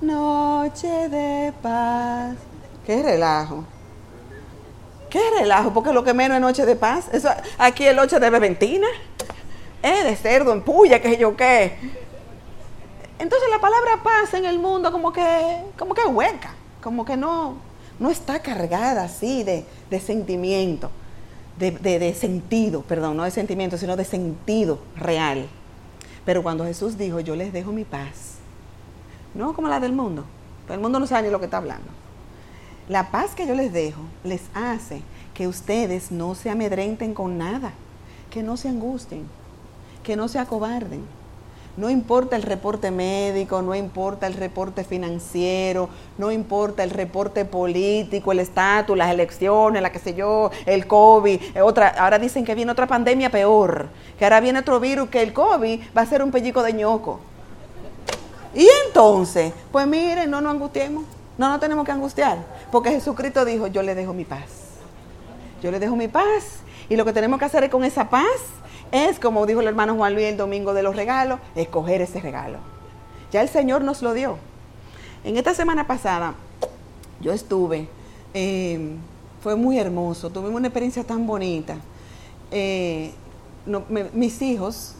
noche de paz. Qué relajo. Qué relajo, porque lo que menos es noche de paz. Eso, aquí es noche de beventina, eh, de cerdo en puya, qué sé yo qué. Entonces la palabra paz en el mundo como que, como que hueca, como que no, no está cargada así de, de sentimiento, de, de- de sentido, perdón, no de sentimiento, sino de sentido real. Pero cuando Jesús dijo, yo les dejo mi paz, no como la del mundo, el mundo no sabe ni lo que está hablando. La paz que yo les dejo les hace que ustedes no se amedrenten con nada, que no se angustien, que no se acobarden. No importa el reporte médico, no importa el reporte financiero, no importa el reporte político, el estatus, las elecciones, la que sé yo, el COVID, eh, otra, ahora dicen que viene otra pandemia peor, que ahora viene otro virus, que el COVID va a ser un pellico de ñoco. Y entonces, pues miren, no nos angustiemos, no nos tenemos que angustiar, porque Jesucristo dijo, yo le dejo mi paz. Yo le dejo mi paz y lo que tenemos que hacer es con esa paz es, como dijo el hermano Juan Luis el domingo de los regalos, escoger ese regalo. Ya el Señor nos lo dio. En esta semana pasada yo estuve, eh, fue muy hermoso, tuvimos una experiencia tan bonita. Eh, mis hijos,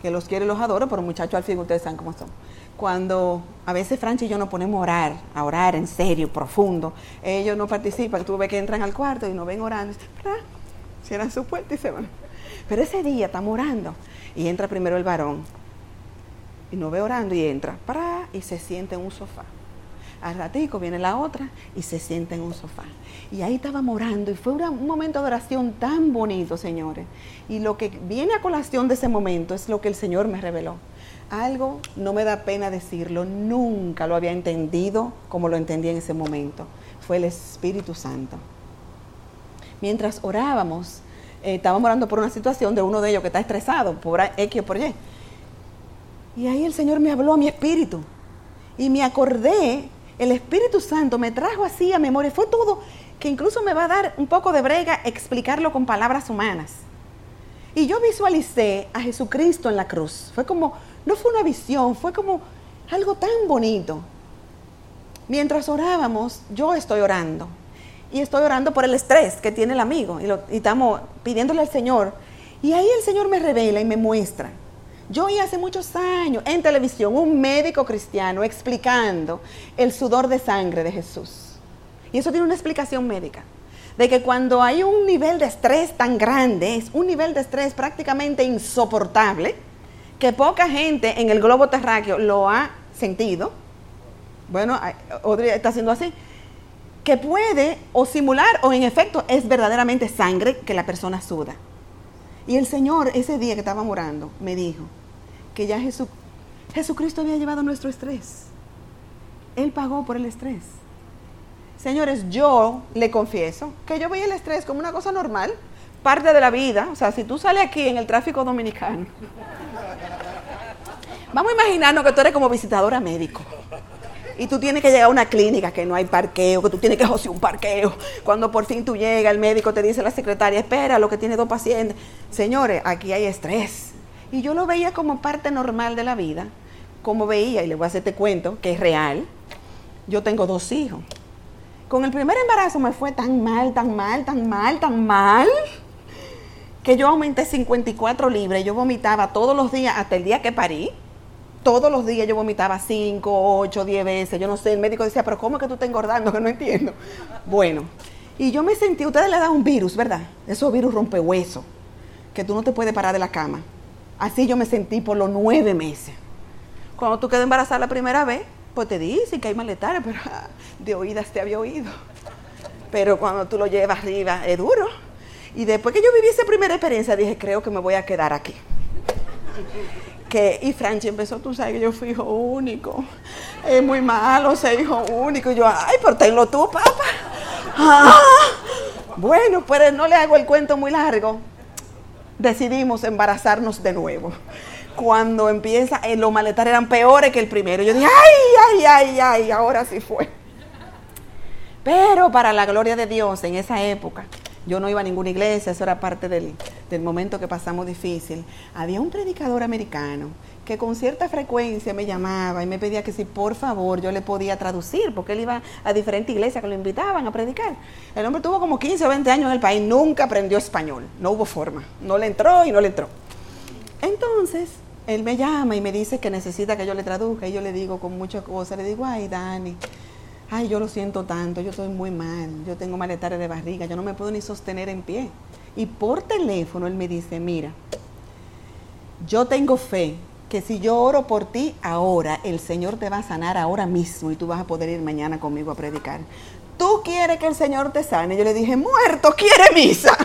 que los quiero y los adoro, pero muchachos al fin ustedes saben cómo son. Cuando a veces Franchi y yo nos ponemos a orar, a orar en serio, profundo, ellos no participan, tú ves que entran al cuarto y nos ven orando, cierran su puerta y se van. Pero ese día estamos orando y entra primero el varón y nos ve orando y entra, ¡pra! y se sienta en un sofá. Al ratico viene la otra y se sienta en un sofá. Y ahí estábamos orando y fue un momento de oración tan bonito, señores. Y lo que viene a colación de ese momento es lo que el Señor me reveló. Algo, no me da pena decirlo, nunca lo había entendido como lo entendí en ese momento. Fue el Espíritu Santo. Mientras orábamos, eh, estábamos orando por una situación de uno de ellos que está estresado por X o por Y. Y ahí el Señor me habló a mi espíritu. Y me acordé, el Espíritu Santo me trajo así a memoria. Fue todo que incluso me va a dar un poco de brega explicarlo con palabras humanas. Y yo visualicé a Jesucristo en la cruz. Fue como, no fue una visión, fue como algo tan bonito. Mientras orábamos, yo estoy orando. Y estoy orando por el estrés que tiene el amigo. Y, lo- y estamos pidiéndole al Señor. Y ahí el Señor me revela y me muestra. Yo oí hace muchos años en televisión un médico cristiano explicando el sudor de sangre de Jesús. Y eso tiene una explicación médica. De que cuando hay un nivel de estrés tan grande, es un nivel de estrés prácticamente insoportable, que poca gente en el globo terráqueo lo ha sentido. Bueno, Audrey está haciendo así. Que puede o simular o en efecto es verdaderamente sangre que la persona suda. Y el Señor ese día que estaba morando me dijo que ya Jesús, Jesucristo había llevado nuestro estrés. Él pagó por el estrés. Señores, yo le confieso que yo veía el estrés como una cosa normal, parte de la vida. O sea, si tú sales aquí en el tráfico dominicano, vamos a imaginarnos que tú eres como visitadora médico. Y tú tienes que llegar a una clínica que no hay parqueo, que tú tienes que josear un parqueo. Cuando por fin tú llegas, el médico te dice la secretaria, espera, lo que tiene dos pacientes. Señores, aquí hay estrés. Y yo lo veía como parte normal de la vida, como veía, y le voy a hacer este cuento, que es real. Yo tengo dos hijos. Con el primer embarazo me fue tan mal, tan mal, tan mal, tan mal, que yo aumenté 54 libras. Yo vomitaba todos los días hasta el día que parí todos los días yo vomitaba 5, 8, 10 veces. Yo no sé, el médico decía, pero ¿cómo es que tú estás engordando? Que no entiendo. Bueno, y yo me sentí, ustedes le dan un virus, ¿verdad? Esos virus rompe hueso, que tú no te puedes parar de la cama. Así yo me sentí por los nueve meses. Cuando tú quedas embarazada la primera vez, pues te dicen que hay maletares, pero de oídas te había oído. Pero cuando tú lo llevas arriba es duro. Y después que yo viví esa primera experiencia, dije, creo que me voy a quedar aquí que, y Franchi empezó, tú sabes que yo fui hijo único. Es muy malo ser hijo único. Y yo, ay, pero tenlo tú, papá. Ah. Bueno, pues no le hago el cuento muy largo. Decidimos embarazarnos de nuevo. Cuando empieza, eh, los maletares eran peores que el primero. Yo dije, ay, ay, ay, ay, ahora sí fue. Pero para la gloria de Dios, en esa época, yo no iba a ninguna iglesia, eso era parte del, momento que pasamos difícil. Había un predicador americano que con cierta frecuencia me llamaba y me pedía que si por favor yo le podía traducir, porque él iba a diferentes iglesias que lo invitaban a predicar. El hombre tuvo como 15 o 20 años en el país, nunca aprendió español, no hubo forma, no le entró y no le entró. Entonces, él me llama y me dice que necesita que yo le traduzca y yo le digo con muchas cosas, le digo, ay Dani, ay, yo lo siento tanto, yo estoy muy mal, yo tengo maletares de barriga, yo no me puedo ni sostener en pie. Y por teléfono él me dice, mira, yo tengo fe que si yo oro por ti ahora, el Señor te va a sanar ahora mismo y tú vas a poder ir mañana conmigo a predicar. ¿Tú quieres que el Señor te sane? Yo le dije, muerto, quiere misa.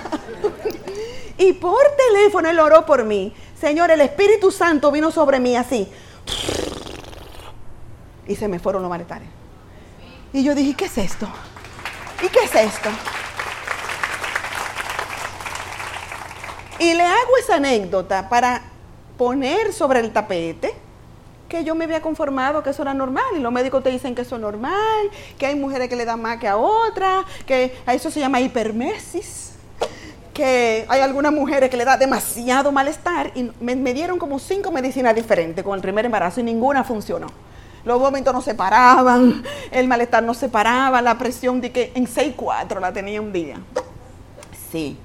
y por teléfono él oró por mí. Señor, el Espíritu Santo vino sobre mí así. Y se me fueron los maletares. Y yo dije, ¿qué es esto? ¿Y qué es esto? Y le hago esa anécdota para poner sobre el tapete que yo me había conformado que eso era normal y los médicos te dicen que eso es normal, que hay mujeres que le dan más que a otras, que a eso se llama hipermesis, que hay algunas mujeres que le da demasiado malestar y me, me dieron como cinco medicinas diferentes con el primer embarazo y ninguna funcionó los vómitos no se paraban, el malestar no se paraba, la presión de que en 6-4 la tenía un día. Sí.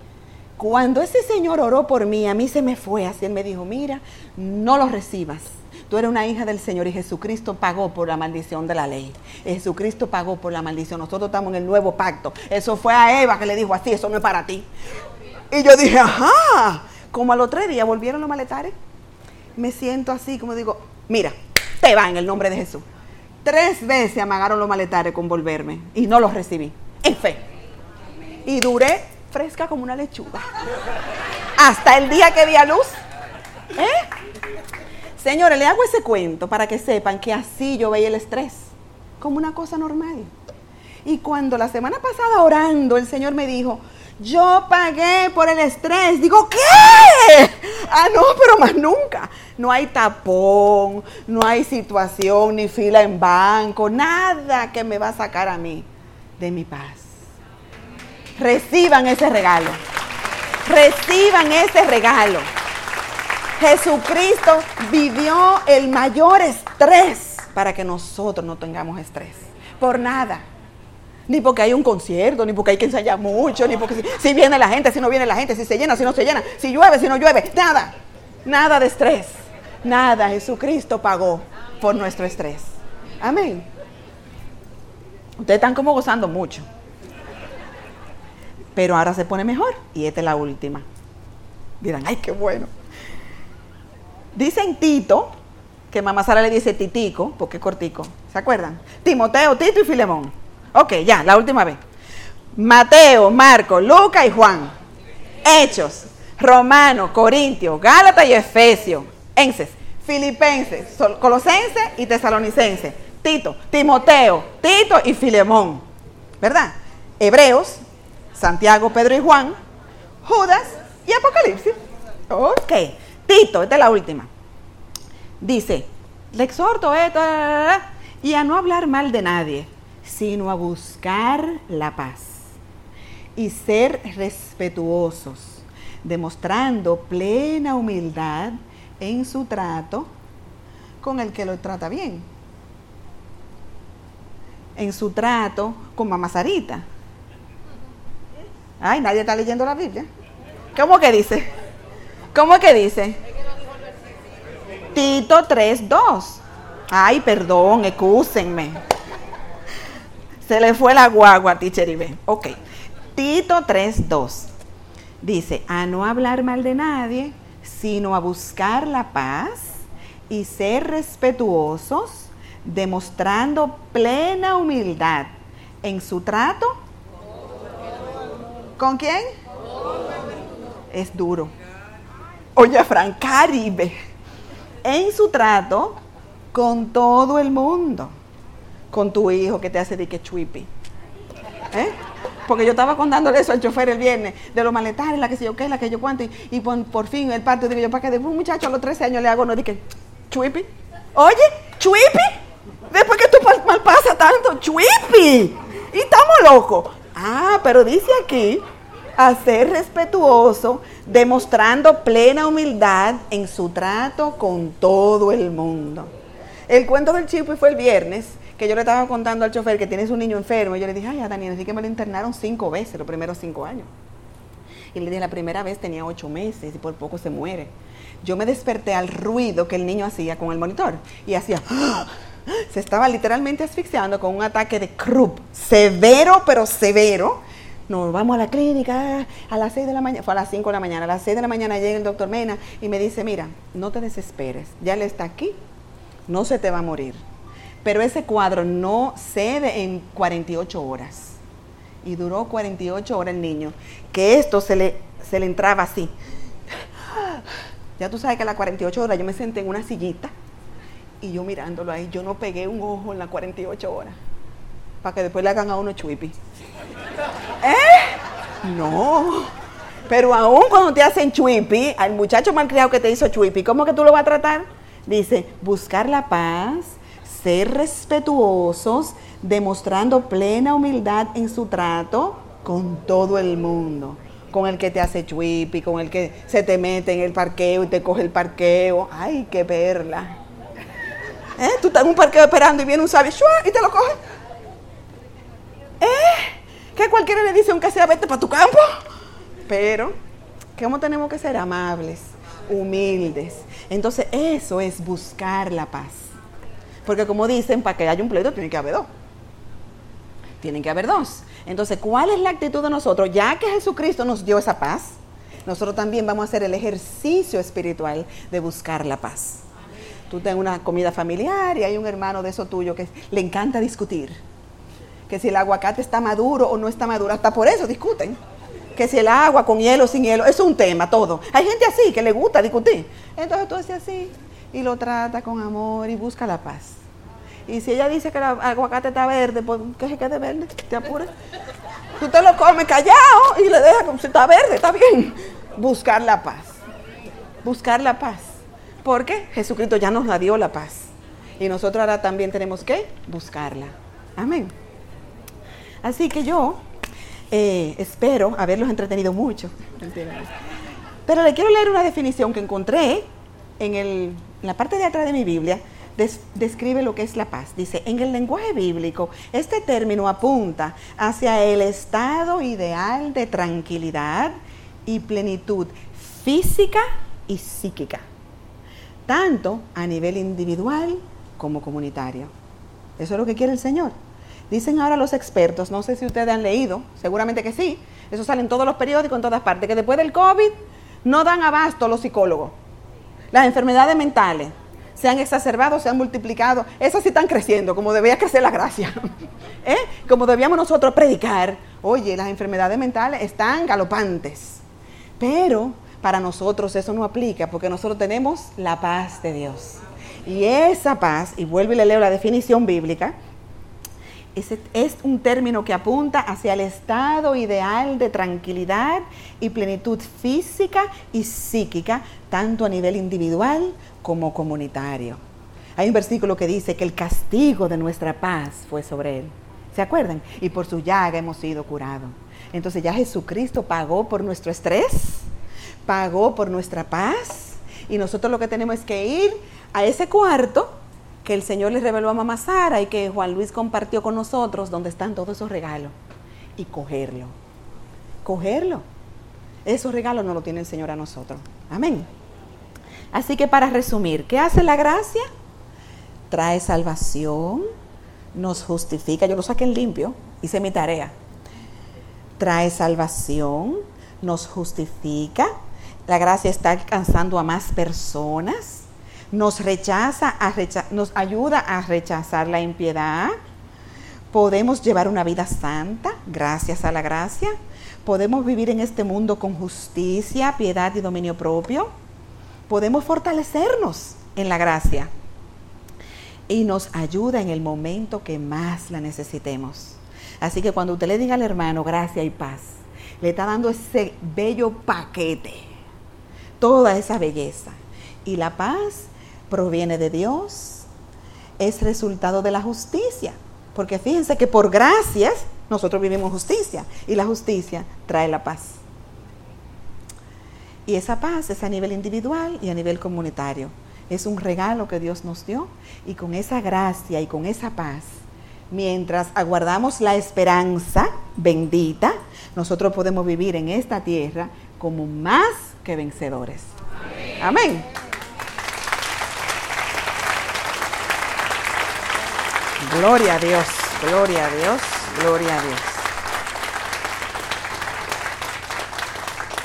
Cuando ese señor oró por mí, a mí se me fue así, él me dijo, mira, no lo recibas. Tú eres una hija del Señor y Jesucristo pagó por la maldición de la ley. Jesucristo pagó por la maldición. Nosotros estamos en el nuevo pacto. Eso fue a Eva que le dijo así, eso no es para ti. Y yo dije, ajá. Como a los tres días volvieron los maletares. Me siento así, como digo, mira, te va en el nombre de Jesús. Tres veces amagaron los maletares con volverme y no los recibí. En fe. Y duré fresca como una lechuga. Hasta el día que di a luz. ¿Eh? Señores, le hago ese cuento para que sepan que así yo veía el estrés. Como una cosa normal. Y cuando la semana pasada orando, el Señor me dijo, yo pagué por el estrés. Digo, ¿qué? Ah, no, pero más nunca. No hay tapón, no hay situación ni fila en banco, nada que me va a sacar a mí de mi paz. Reciban ese regalo. Reciban ese regalo. Jesucristo vivió el mayor estrés para que nosotros no tengamos estrés. Por nada. Ni porque hay un concierto, ni porque hay que ensayar mucho, ni porque si, si viene la gente, si no viene la gente, si se llena, si no se llena, si llueve, si no llueve, nada. Nada de estrés. Nada. Jesucristo pagó por nuestro estrés. Amén. Ustedes están como gozando mucho. Pero ahora se pone mejor y esta es la última. Dirán, ay, qué bueno. Dicen Tito, que mamá Sara le dice Titico, porque es cortico. ¿Se acuerdan? Timoteo, Tito y Filemón. Ok, ya, la última vez. Mateo, Marco, Lucas y Juan. Hechos, Romano, Corintio, Gálatas y Efesios. Enses, Filipenses, Colosenses y Tesalonicenses. Tito, Timoteo, Tito y Filemón. ¿Verdad? Hebreos, Santiago, Pedro y Juan. Judas y Apocalipsis. Ok. Tito, esta es la última. Dice, le exhorto esto y a no hablar mal de nadie, sino a buscar la paz y ser respetuosos, demostrando plena humildad en su trato con el que lo trata bien, en su trato con mamá Sarita. Ay, nadie está leyendo la Biblia. ¿Cómo que dice? ¿Cómo que dice? Tito 3.2. Ay, perdón, excúsenme. Se le fue la guagua, teacher Ibe. Ok. Tito 3.2. Dice, a no hablar mal de nadie, sino a buscar la paz y ser respetuosos, demostrando plena humildad en su trato. ¿Con quién? Es duro. Oye, Fran Caribe. En su trato con todo el mundo. Con tu hijo que te hace de que chuipi. ¿Eh? Porque yo estaba contándole eso al chofer el viernes, de los maletales, la que sé yo qué, la que yo cuánto, y, por, por fin el parte, digo yo, para que de un muchacho a los 13 años le hago, no dije, chuipi. Oye, chuipi. Después que tú mal pasa tanto, chuipi. Y estamos locos. Ah, pero dice aquí, a ser respetuoso, demostrando plena humildad en su trato con todo el mundo. El cuento del chipi fue el viernes, que yo le estaba contando al chofer que tienes un niño enfermo. Y yo le dije, ay, a Daniel, así que me lo internaron cinco veces, los primeros cinco años. Y le dije, la primera vez tenía ocho meses y por poco se muere. Yo me desperté al ruido que el niño hacía con el monitor. Y hacía, se estaba literalmente asfixiando con un ataque de croup, severo, pero severo. Nos vamos a la clínica a las 6 de la mañana, fue a las 5 de la mañana, a las 6 de la mañana llega el doctor Mena y me dice, mira, no te desesperes, ya él está aquí, no se te va a morir. Pero ese cuadro no cede en 48 horas. Y duró 48 horas el niño, que esto se le, se le entraba así. Ya tú sabes que a las 48 horas yo me senté en una sillita y yo mirándolo ahí, yo no pegué un ojo en las 48 horas. Para que después le hagan a uno chuipi. ¿Eh? No. Pero aún cuando te hacen chuipi, al muchacho malcriado que te hizo chuipi, ¿cómo que tú lo vas a tratar? Dice, buscar la paz, ser respetuosos, demostrando plena humildad en su trato con todo el mundo. Con el que te hace chuipi, con el que se te mete en el parqueo y te coge el parqueo. ¡Ay, qué perla! ¿Eh? Tú estás en un parqueo esperando y viene un sabio y te lo coge. ¿Eh? Que cualquiera le dice, aunque sea, vete para tu campo. Pero, ¿cómo tenemos que ser amables, humildes? Entonces, eso es buscar la paz. Porque como dicen, para que haya un pleito tiene que haber dos. Tienen que haber dos. Entonces, ¿cuál es la actitud de nosotros? Ya que Jesucristo nos dio esa paz, nosotros también vamos a hacer el ejercicio espiritual de buscar la paz. Tú tienes una comida familiar y hay un hermano de eso tuyo que le encanta discutir. Que si el aguacate está maduro o no está maduro, hasta por eso discuten. Que si el agua con hielo o sin hielo, es un tema todo. Hay gente así que le gusta discutir. Entonces tú haces así y lo trata con amor y busca la paz. Y si ella dice que el aguacate está verde, pues que se quede verde, te apures. Tú te lo comes callado y le dejas como si está verde, está bien. Buscar la paz. Buscar la paz. Porque Jesucristo ya nos la dio la paz. Y nosotros ahora también tenemos que buscarla. Amén. Así que yo eh, espero haberlos entretenido mucho. Pero le quiero leer una definición que encontré en, el, la parte de atrás de mi Biblia des- describe lo que es la paz. Dice, en el lenguaje bíblico, este término apunta hacia el estado ideal de tranquilidad y plenitud física y psíquica, tanto a nivel individual como comunitario. Eso es lo que quiere el Señor. Dicen ahora los expertos, no sé si ustedes han leído, seguramente que sí, eso sale en todos los periódicos, en todas partes, que después del COVID no dan abasto los psicólogos. Las enfermedades mentales se han exacerbado, se han multiplicado, esas sí están creciendo, como debía crecer la gracia. ¿Eh? Como debíamos nosotros predicar, oye, las enfermedades mentales están galopantes. Pero para nosotros eso no aplica, porque nosotros tenemos la paz de Dios. Y esa paz, y vuelvo y le leo la definición bíblica, es un término que apunta hacia el estado ideal de tranquilidad y plenitud física y psíquica, tanto a nivel individual como comunitario. Hay un versículo que dice que el castigo de nuestra paz fue sobre él. ¿Se acuerdan? Y por su llaga hemos sido curados. Entonces ya Jesucristo pagó por nuestro estrés, pagó por nuestra paz, y nosotros lo que tenemos es que ir a ese cuarto que el Señor le reveló a Mamá Sara y que Juan Luis compartió con nosotros, donde están todos esos regalos, y cogerlo. Cogerlo. Esos regalos no lo tiene el Señor a nosotros. Amén. Así que para resumir, ¿qué hace la gracia? Trae salvación, nos justifica. Yo lo saqué en limpio, hice mi tarea. Trae salvación, nos justifica. La gracia está alcanzando a más personas nos rechaza, a nos ayuda a rechazar la impiedad. Podemos llevar una vida santa gracias a la gracia. Podemos vivir en este mundo con justicia, piedad y dominio propio. Podemos fortalecernos en la gracia. Y nos ayuda en el momento que más la necesitemos. Así que cuando usted le diga al hermano gracia y paz, le está dando ese bello paquete, toda esa belleza. Y la paz proviene de Dios, es resultado de la justicia. Porque fíjense que por gracias nosotros vivimos justicia y la justicia trae la paz. Y esa paz es a nivel individual y a nivel comunitario. Es un regalo que Dios nos dio y con esa gracia y con esa paz, mientras aguardamos la esperanza bendita, nosotros podemos vivir en esta tierra como más que vencedores. Amén. Gloria a Dios, gloria a Dios, gloria a Dios.